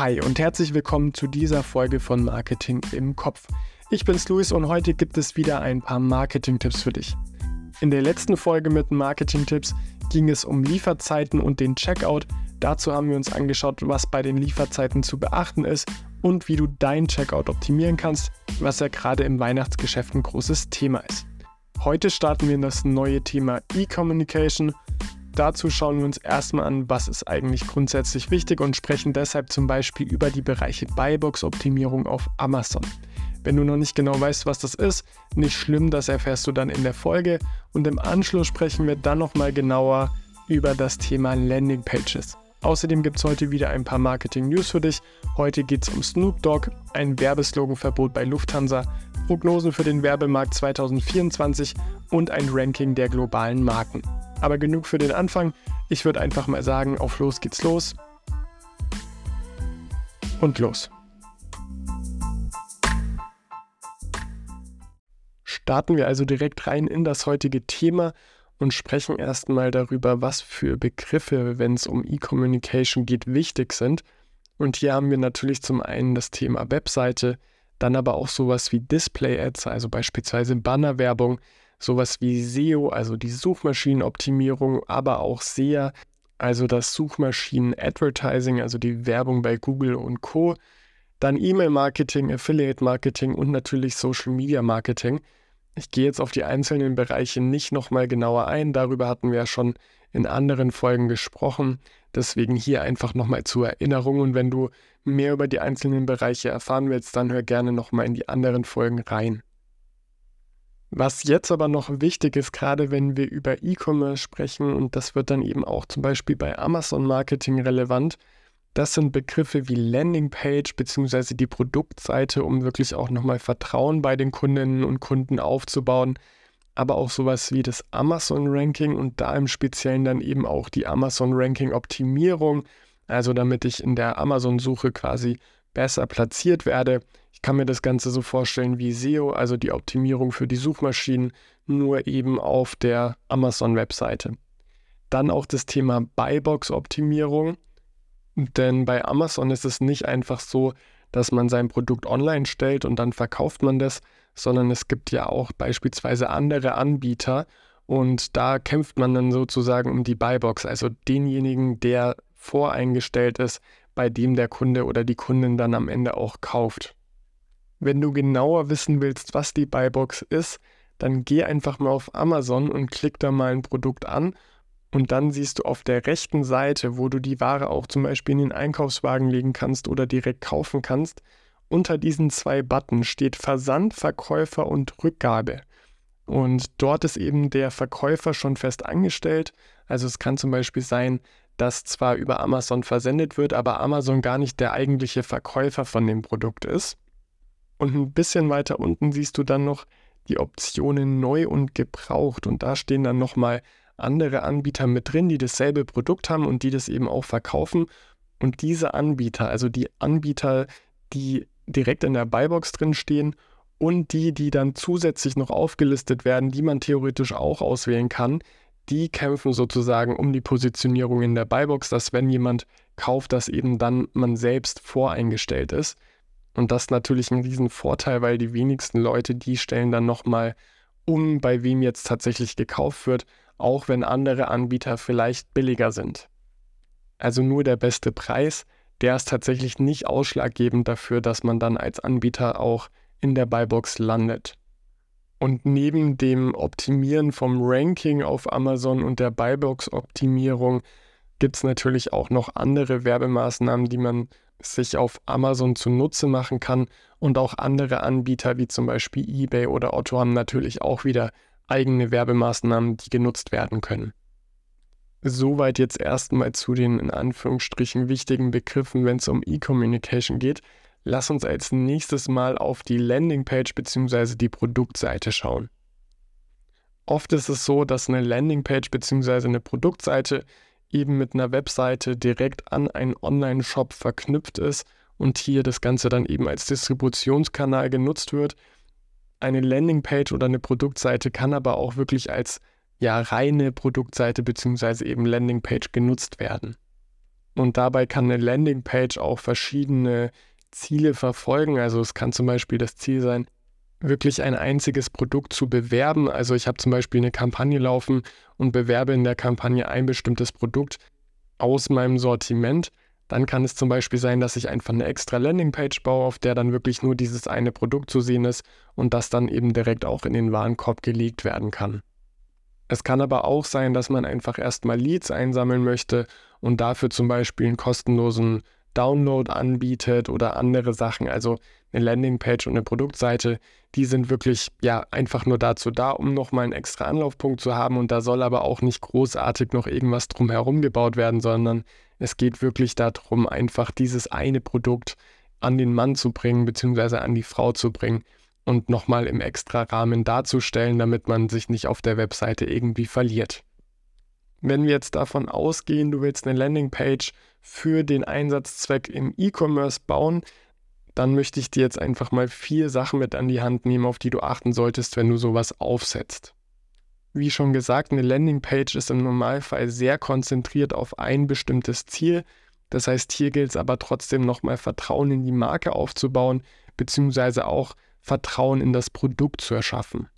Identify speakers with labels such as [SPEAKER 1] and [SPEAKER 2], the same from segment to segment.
[SPEAKER 1] Hi und herzlich willkommen zu dieser Folge von Marketing im Kopf. Ich bin's Luis und heute gibt es wieder ein paar Marketing-Tipps für dich. In der letzten Folge mit Marketing-Tipps ging es um Lieferzeiten und den Checkout. Dazu haben wir uns angeschaut, was bei den Lieferzeiten zu beachten ist und wie du dein Checkout optimieren kannst, was ja gerade im Weihnachtsgeschäft ein großes Thema ist. Heute starten wir in das neue Thema E-Communication Dazu schauen wir uns erstmal an, was ist eigentlich grundsätzlich wichtig und sprechen deshalb zum Beispiel über die Bereiche Buybox-Optimierung auf Amazon. Wenn du noch nicht genau weißt, was das ist, nicht schlimm, das erfährst du dann in der Folge und im Anschluss sprechen wir dann nochmal genauer über das Thema Landing Pages. Außerdem gibt es heute wieder ein paar Marketing-News für dich. Heute geht es um Snoop Dogg, ein Werbesloganverbot bei Lufthansa, Prognosen für den Werbemarkt 2024 und ein Ranking der globalen Marken. Aber genug für den Anfang. Ich würde einfach mal sagen, auf los geht's los. Und los. Starten wir also direkt rein in das heutige Thema und sprechen erstmal darüber, was für Begriffe, wenn es um E-Communication geht, wichtig sind. Und hier haben wir natürlich zum einen das Thema Webseite, dann aber auch sowas wie Display-Ads, also beispielsweise Bannerwerbung, sowas wie SEO, also die Suchmaschinenoptimierung, aber auch SEA, also das Suchmaschinen-Advertising, also die Werbung bei Google und Co. Dann E-Mail-Marketing, Affiliate-Marketing und natürlich Social-Media-Marketing. Ich gehe jetzt auf die einzelnen Bereiche nicht nochmal genauer ein, darüber hatten wir ja schon in anderen Folgen gesprochen. Deswegen hier einfach nochmal zur Erinnerung und wenn du mehr über die einzelnen Bereiche erfahren willst, dann hör gerne nochmal in die anderen Folgen rein. Was jetzt aber noch wichtig ist, gerade wenn wir über E-Commerce sprechen, und das wird dann eben auch zum Beispiel bei Amazon Marketing relevant, das sind Begriffe wie Landingpage bzw. die Produktseite, um wirklich auch nochmal Vertrauen bei den Kundinnen und Kunden aufzubauen, aber auch sowas wie das Amazon Ranking und da im Speziellen dann eben auch die Amazon Ranking Optimierung, also damit ich in der Amazon-Suche quasi besser platziert werde. Ich kann mir das Ganze so vorstellen wie SEO, also die Optimierung für die Suchmaschinen, nur eben auf der Amazon-Webseite. Dann auch das Thema Buybox-Optimierung, denn bei Amazon ist es nicht einfach so, dass man sein Produkt online stellt und dann verkauft man das, sondern es gibt ja auch beispielsweise andere Anbieter und da kämpft man dann sozusagen um die Buybox, also denjenigen, der voreingestellt ist, bei dem der Kunde oder die Kundin dann am Ende auch kauft. Wenn du genauer wissen willst, was die Buybox ist, dann geh einfach mal auf Amazon und klick da mal ein Produkt an und dann siehst du auf der rechten Seite, wo du die Ware auch zum Beispiel in den Einkaufswagen legen kannst oder direkt kaufen kannst, unter diesen zwei Button steht Versand, Verkäufer und Rückgabe. Und dort ist eben der Verkäufer schon fest angestellt. Also es kann zum Beispiel sein, dass zwar über Amazon versendet wird, aber Amazon gar nicht der eigentliche Verkäufer von dem Produkt ist. Und ein bisschen weiter unten siehst du dann noch die Optionen neu und gebraucht. Und da stehen dann nochmal andere Anbieter mit drin, die dasselbe Produkt haben und die das eben auch verkaufen. Und diese Anbieter, also die Anbieter, die direkt in der Buybox drin stehen und die, die dann zusätzlich noch aufgelistet werden, die man theoretisch auch auswählen kann, die kämpfen sozusagen um die Positionierung in der Buybox, dass wenn jemand kauft, dass eben dann man selbst voreingestellt ist. Und das ist natürlich ein Riesenvorteil, weil die wenigsten Leute, die stellen dann nochmal um, bei wem jetzt tatsächlich gekauft wird, auch wenn andere Anbieter vielleicht billiger sind. Also nur der beste Preis, der ist tatsächlich nicht ausschlaggebend dafür, dass man dann als Anbieter auch in der Buybox landet. Und neben dem Optimieren vom Ranking auf Amazon und der Buybox-Optimierung gibt es natürlich auch noch andere Werbemaßnahmen, die man sich auf Amazon zunutze machen kann. Und auch andere Anbieter wie zum Beispiel eBay oder Otto haben natürlich auch wieder eigene Werbemaßnahmen, die genutzt werden können. Soweit jetzt erstmal zu den in Anführungsstrichen wichtigen Begriffen, wenn es um E-Communication geht. Lass uns als nächstes mal auf die Landingpage bzw. die Produktseite schauen. Oft ist es so, dass eine Landingpage bzw. eine Produktseite eben mit einer Webseite direkt an einen Online-Shop verknüpft ist und hier das Ganze dann eben als Distributionskanal genutzt wird. Eine Landingpage oder eine Produktseite kann aber auch wirklich als ja reine Produktseite bzw. eben Landingpage genutzt werden. Und dabei kann eine Landingpage auch verschiedene Ziele verfolgen. Also es kann zum Beispiel das Ziel sein, wirklich ein einziges Produkt zu bewerben. Also ich habe zum Beispiel eine Kampagne laufen und bewerbe in der Kampagne ein bestimmtes Produkt aus meinem Sortiment. Dann kann es zum Beispiel sein, dass ich einfach eine extra Landingpage baue, auf der dann wirklich nur dieses eine Produkt zu sehen ist und das dann eben direkt auch in den Warenkorb gelegt werden kann. Es kann aber auch sein, dass man einfach erstmal Leads einsammeln möchte und dafür zum Beispiel einen kostenlosen Download anbietet oder andere Sachen. Also eine Landingpage und eine Produktseite, die sind wirklich ja einfach nur dazu da, um nochmal einen extra Anlaufpunkt zu haben. Und da soll aber auch nicht großartig noch irgendwas drumherum gebaut werden, sondern es geht wirklich darum, einfach dieses eine Produkt an den Mann zu bringen, beziehungsweise an die Frau zu bringen und nochmal im extra Rahmen darzustellen, damit man sich nicht auf der Webseite irgendwie verliert. Wenn wir jetzt davon ausgehen, du willst eine Landingpage für den Einsatzzweck im E-Commerce bauen, dann möchte ich dir jetzt einfach mal vier Sachen mit an die Hand nehmen, auf die du achten solltest, wenn du sowas aufsetzt. Wie schon gesagt, eine Landingpage ist im Normalfall sehr konzentriert auf ein bestimmtes Ziel. Das heißt, hier gilt es aber trotzdem nochmal Vertrauen in die Marke aufzubauen, beziehungsweise auch Vertrauen in das Produkt zu erschaffen.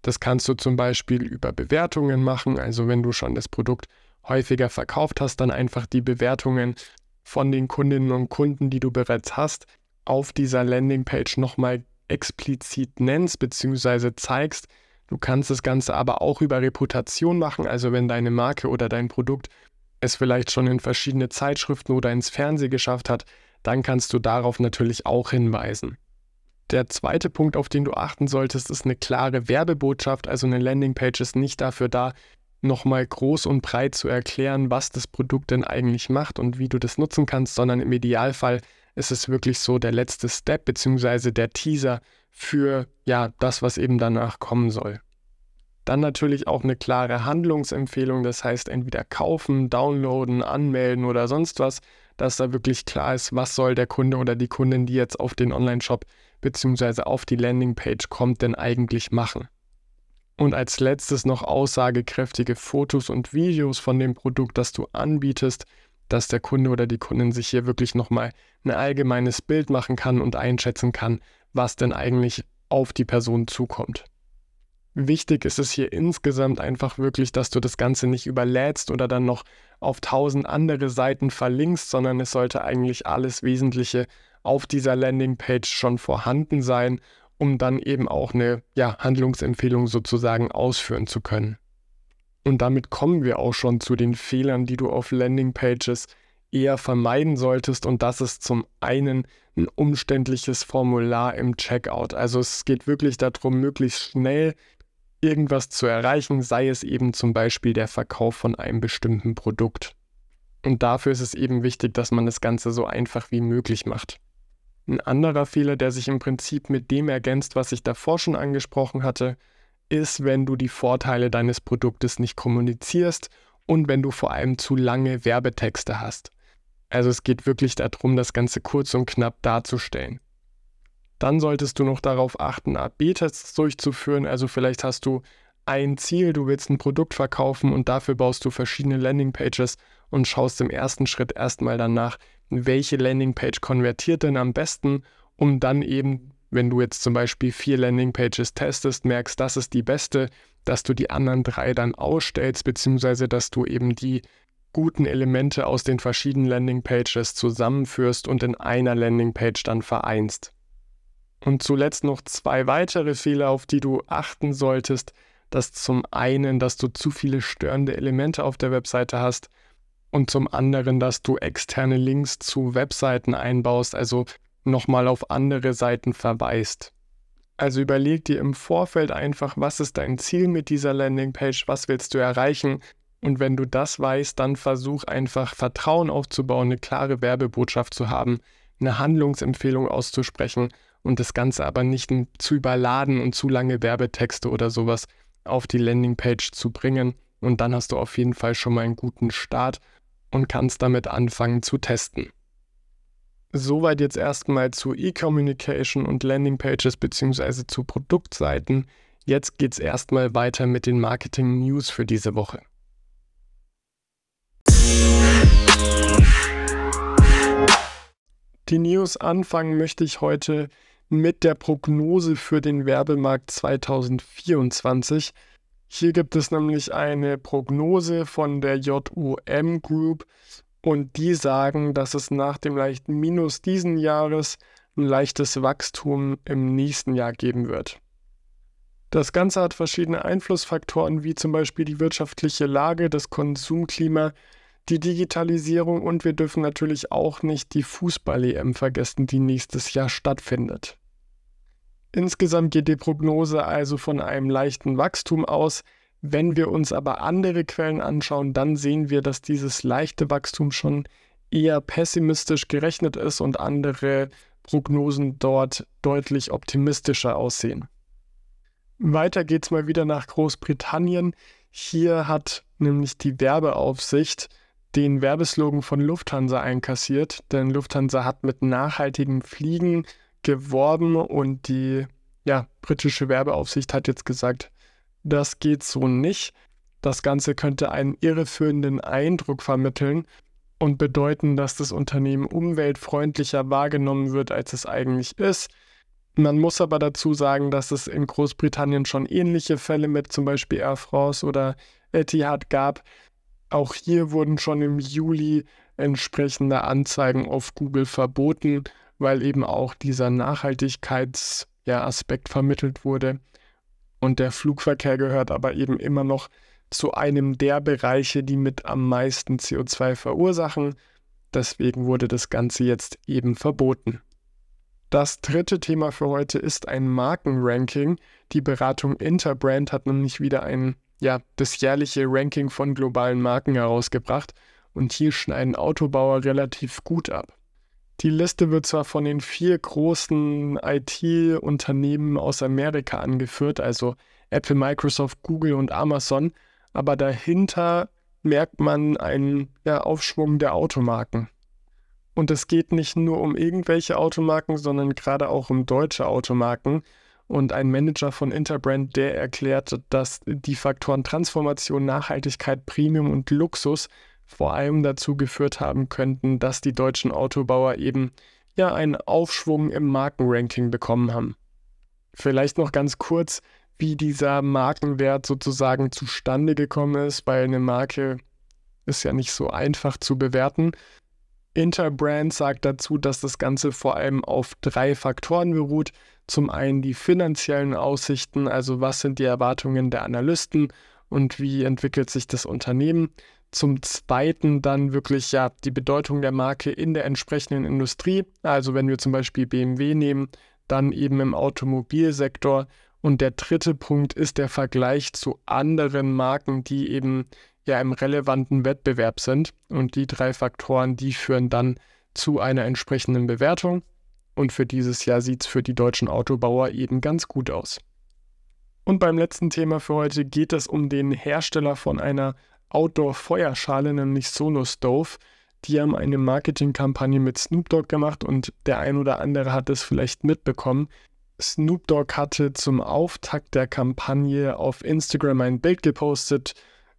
[SPEAKER 1] Das kannst du zum Beispiel über Bewertungen machen, also wenn du schon das Produkt häufiger verkauft hast, dann einfach die Bewertungen von den Kundinnen und Kunden, die du bereits hast, auf dieser Landingpage nochmal explizit nennst bzw. zeigst. Du kannst das Ganze aber auch über Reputation machen, also wenn deine Marke oder dein Produkt es vielleicht schon in verschiedene Zeitschriften oder ins Fernsehen geschafft hat, dann kannst du darauf natürlich auch hinweisen. Der zweite Punkt, auf den du achten solltest, ist eine klare Werbebotschaft. Also eine Landingpage ist nicht dafür da, nochmal groß und breit zu erklären, was das Produkt denn eigentlich macht und wie du das nutzen kannst, sondern im Idealfall ist es wirklich so der letzte Step bzw. der Teaser für ja das, was eben danach kommen soll. Dann natürlich auch eine klare Handlungsempfehlung, das heißt entweder kaufen, downloaden, anmelden oder sonst was, dass da wirklich klar ist, was soll der Kunde oder die Kundin, die jetzt auf den Online-Shop bzw. auf die Landingpage kommt, denn eigentlich machen. Und als letztes noch aussagekräftige Fotos und Videos von dem Produkt, das du anbietest, dass der Kunde oder die Kundin sich hier wirklich nochmal ein allgemeines Bild machen kann und einschätzen kann, was denn eigentlich auf die Person zukommt. Wichtig ist es hier insgesamt einfach wirklich, dass du das Ganze nicht überlädst oder dann noch auf tausend andere Seiten verlinkst, sondern es sollte eigentlich alles Wesentliche auf dieser Landingpage schon vorhanden sein, um dann eben auch eine ja, Handlungsempfehlung sozusagen ausführen zu können. Und damit kommen wir auch schon zu den Fehlern, die du auf Landingpages eher vermeiden solltest. Und das ist zum einen ein umständliches Formular im Checkout. Also es geht wirklich darum, möglichst schnell irgendwas zu erreichen, sei es eben zum Beispiel der Verkauf von einem bestimmten Produkt. Und dafür ist es eben wichtig, dass man das Ganze so einfach wie möglich macht. Ein anderer Fehler, der sich im Prinzip mit dem ergänzt, was ich davor schon angesprochen hatte, ist, wenn du die Vorteile deines Produktes nicht kommunizierst und wenn du vor allem zu lange Werbetexte hast. Also es geht wirklich darum, das Ganze kurz und knapp darzustellen. Dann solltest du noch darauf achten, AB-Tests durchzuführen. Also vielleicht hast du ein Ziel, du willst ein Produkt verkaufen und dafür baust du verschiedene Landingpages und schaust im ersten Schritt erstmal danach, welche Landingpage konvertiert denn am besten, um dann eben wenn du jetzt zum Beispiel vier Landingpages testest, merkst, das ist die beste, dass du die anderen drei dann ausstellst, beziehungsweise dass du eben die guten Elemente aus den verschiedenen Landingpages zusammenführst und in einer Landingpage dann vereinst. Und zuletzt noch zwei weitere Fehler, auf die du achten solltest. Das zum einen, dass du zu viele störende Elemente auf der Webseite hast und zum anderen, dass du externe Links zu Webseiten einbaust, also nochmal auf andere Seiten verweist. Also überleg dir im Vorfeld einfach, was ist dein Ziel mit dieser Landingpage, was willst du erreichen und wenn du das weißt, dann versuch einfach Vertrauen aufzubauen, eine klare Werbebotschaft zu haben, eine Handlungsempfehlung auszusprechen und das Ganze aber nicht zu überladen und zu lange Werbetexte oder sowas auf die Landingpage zu bringen. Und dann hast du auf jeden Fall schon mal einen guten Start und kannst damit anfangen zu testen. Soweit jetzt erstmal zu E-Communication und Landingpages bzw. zu Produktseiten. Jetzt geht es erstmal weiter mit den Marketing News für diese Woche. Die News anfangen möchte ich heute mit der Prognose für den Werbemarkt 2024. Hier gibt es nämlich eine Prognose von der JUM Group und die sagen, dass es nach dem leichten Minus diesen Jahres ein leichtes Wachstum im nächsten Jahr geben wird. Das Ganze hat verschiedene Einflussfaktoren wie zum Beispiel die wirtschaftliche Lage, das Konsumklima, die Digitalisierung und wir dürfen natürlich auch nicht die Fußball-EM vergessen, die nächstes Jahr stattfindet. Insgesamt geht die Prognose also von einem leichten Wachstum aus. Wenn wir uns aber andere Quellen anschauen, dann sehen wir, dass dieses leichte Wachstum schon eher pessimistisch gerechnet ist und andere Prognosen dort deutlich optimistischer aussehen. Weiter geht's mal wieder nach Großbritannien. Hier hat nämlich die Werbeaufsicht den Werbeslogan von Lufthansa einkassiert, denn Lufthansa hat mit nachhaltigen Fliegen geworben und die ja, britische Werbeaufsicht hat jetzt gesagt, das geht so nicht. Das Ganze könnte einen irreführenden Eindruck vermitteln und bedeuten, dass das Unternehmen umweltfreundlicher wahrgenommen wird, als es eigentlich ist. Man muss aber dazu sagen, dass es in Großbritannien schon ähnliche Fälle mit zum Beispiel Air France oder Etihad gab, auch hier wurden schon im Juli entsprechende Anzeigen auf Google verboten, weil eben auch dieser Nachhaltigkeitsaspekt ja, vermittelt wurde. Und der Flugverkehr gehört aber eben immer noch zu einem der Bereiche, die mit am meisten CO2 verursachen. Deswegen wurde das Ganze jetzt eben verboten. Das dritte Thema für heute ist ein Markenranking. Die Beratung Interbrand hat nämlich wieder ein ja, das jährliche Ranking von globalen Marken herausgebracht und hier schneiden Autobauer relativ gut ab. Die Liste wird zwar von den vier großen IT-Unternehmen aus Amerika angeführt, also Apple, Microsoft, Google und Amazon, aber dahinter merkt man einen ja, Aufschwung der Automarken. Und es geht nicht nur um irgendwelche Automarken, sondern gerade auch um deutsche Automarken, und ein Manager von Interbrand, der erklärt, dass die Faktoren Transformation, Nachhaltigkeit, Premium und Luxus vor allem dazu geführt haben könnten, dass die deutschen Autobauer eben ja einen Aufschwung im Markenranking bekommen haben. Vielleicht noch ganz kurz, wie dieser Markenwert sozusagen zustande gekommen ist, weil eine Marke ist ja nicht so einfach zu bewerten. Interbrand sagt dazu, dass das Ganze vor allem auf drei Faktoren beruht. Zum einen die finanziellen Aussichten, also was sind die Erwartungen der Analysten und wie entwickelt sich das Unternehmen. Zum zweiten dann wirklich ja die Bedeutung der Marke in der entsprechenden Industrie. Also wenn wir zum Beispiel BMW nehmen, dann eben im Automobilsektor. Und der dritte Punkt ist der Vergleich zu anderen Marken, die eben ja im relevanten Wettbewerb sind. Und die drei Faktoren, die führen dann zu einer entsprechenden Bewertung. Und für dieses Jahr sieht es für die deutschen Autobauer eben ganz gut aus. Und beim letzten Thema für heute geht es um den Hersteller von einer Outdoor-Feuerschale, nämlich Solo Stove. Die haben eine Marketingkampagne mit Snoop Dogg gemacht und der ein oder andere hat es vielleicht mitbekommen. Snoop Dogg hatte zum Auftakt der Kampagne auf Instagram ein Bild gepostet,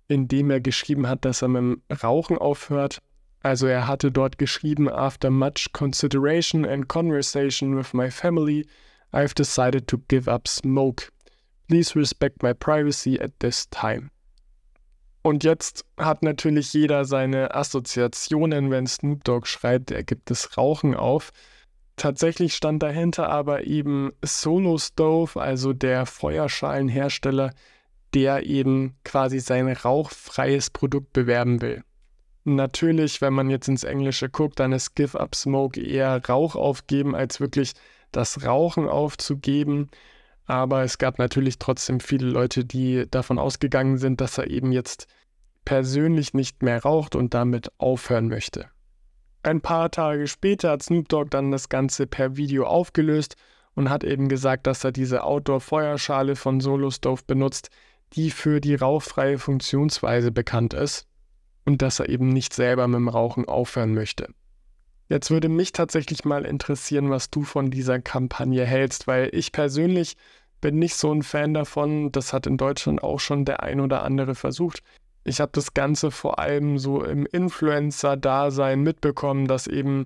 [SPEAKER 1] in dem er geschrieben hat, dass er mit dem Rauchen aufhört also er hatte dort geschrieben, after much consideration and conversation with my family, I've decided to give up smoke. Please respect my privacy at this time. Und jetzt hat natürlich jeder seine Assoziationen, wenn Snoop Dogg schreibt, er gibt das Rauchen auf. Tatsächlich stand dahinter aber eben Solo Stove, also der Feuerschalenhersteller, der eben quasi sein rauchfreies Produkt bewerben will. Natürlich, wenn man jetzt ins Englische guckt, dann ist Give Up Smoke eher Rauch aufgeben, als wirklich das Rauchen aufzugeben. Aber es gab natürlich trotzdem viele Leute, die davon ausgegangen sind, dass er eben jetzt persönlich nicht mehr raucht und damit aufhören möchte. Ein paar Tage später hat Snoop Dogg dann das Ganze per Video aufgelöst und hat eben gesagt, dass er diese Outdoor-Feuerschale von Solo Stove benutzt, die für die rauchfreie Funktionsweise bekannt ist und dass er eben nicht selber mit dem Rauchen aufhören möchte. Jetzt würde mich tatsächlich mal interessieren, was du von dieser Kampagne hältst, weil ich persönlich bin nicht so ein Fan davon. Das hat in Deutschland auch schon der ein oder andere versucht. Ich habe das Ganze vor allem so im Influencer-Dasein mitbekommen, dass eben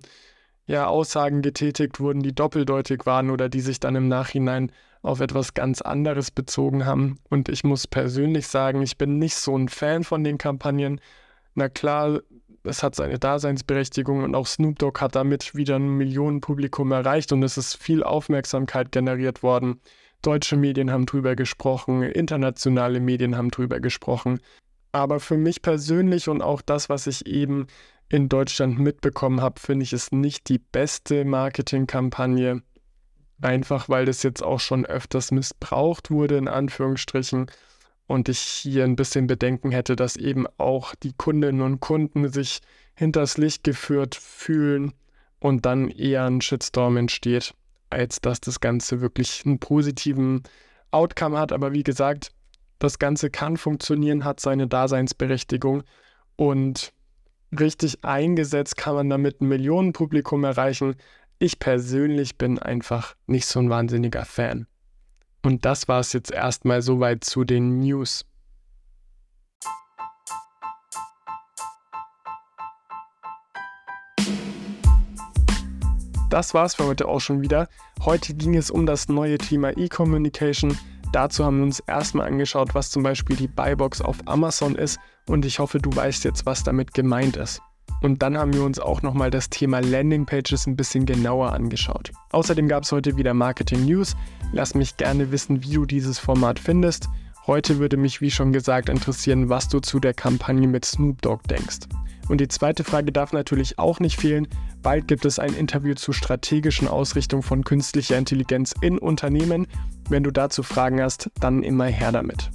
[SPEAKER 1] ja Aussagen getätigt wurden, die doppeldeutig waren oder die sich dann im Nachhinein auf etwas ganz anderes bezogen haben. Und ich muss persönlich sagen, ich bin nicht so ein Fan von den Kampagnen. Na klar, es hat seine Daseinsberechtigung und auch Snoop Dogg hat damit wieder ein Millionenpublikum erreicht und es ist viel Aufmerksamkeit generiert worden. Deutsche Medien haben drüber gesprochen, internationale Medien haben drüber gesprochen. Aber für mich persönlich und auch das, was ich eben in Deutschland mitbekommen habe, finde ich es nicht die beste Marketingkampagne. Einfach weil das jetzt auch schon öfters missbraucht wurde, in Anführungsstrichen. Und ich hier ein bisschen Bedenken hätte, dass eben auch die Kundinnen und Kunden sich hinters Licht geführt fühlen und dann eher ein Shitstorm entsteht, als dass das Ganze wirklich einen positiven Outcome hat. Aber wie gesagt, das Ganze kann funktionieren, hat seine Daseinsberechtigung und richtig eingesetzt kann man damit ein Millionenpublikum erreichen. Ich persönlich bin einfach nicht so ein wahnsinniger Fan. Und das war es jetzt erstmal soweit zu den News. Das war's für heute auch schon wieder. Heute ging es um das neue Thema E-Communication. Dazu haben wir uns erstmal angeschaut, was zum Beispiel die Buybox auf Amazon ist und ich hoffe, du weißt jetzt, was damit gemeint ist. Und dann haben wir uns auch nochmal das Thema Landingpages ein bisschen genauer angeschaut. Außerdem gab es heute wieder Marketing News. Lass mich gerne wissen, wie du dieses Format findest. Heute würde mich, wie schon gesagt, interessieren, was du zu der Kampagne mit Snoop Dogg denkst. Und die zweite Frage darf natürlich auch nicht fehlen. Bald gibt es ein Interview zur strategischen Ausrichtung von künstlicher Intelligenz in Unternehmen. Wenn du dazu Fragen hast, dann immer her damit.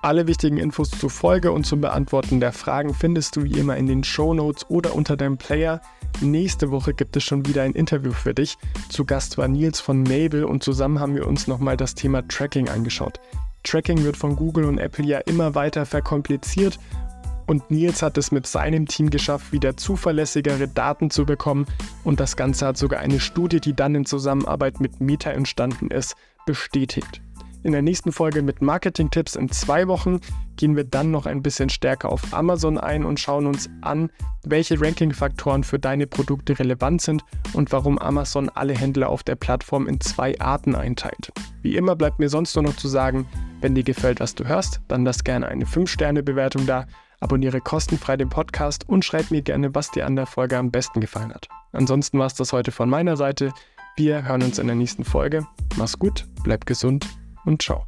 [SPEAKER 1] Alle wichtigen Infos zur Folge und zum Beantworten der Fragen findest du wie immer in den Show Notes oder unter deinem Player. Nächste Woche gibt es schon wieder ein Interview für dich. Zu Gast war Nils von Mabel und zusammen haben wir uns nochmal das Thema Tracking angeschaut. Tracking wird von Google und Apple ja immer weiter verkompliziert und Nils hat es mit seinem Team geschafft, wieder zuverlässigere Daten zu bekommen und das Ganze hat sogar eine Studie, die dann in Zusammenarbeit mit Meta entstanden ist, bestätigt. In der nächsten Folge mit Marketing-Tipps in zwei Wochen gehen wir dann noch ein bisschen stärker auf Amazon ein und schauen uns an, welche Ranking-Faktoren für deine Produkte relevant sind und warum Amazon alle Händler auf der Plattform in zwei Arten einteilt. Wie immer bleibt mir sonst nur noch zu sagen, wenn dir gefällt, was du hörst, dann lass gerne eine 5-Sterne-Bewertung da, abonniere kostenfrei den Podcast und schreib mir gerne, was dir an der Folge am besten gefallen hat. Ansonsten war es das heute von meiner Seite. Wir hören uns in der nächsten Folge. Mach's gut, bleib gesund und ciao.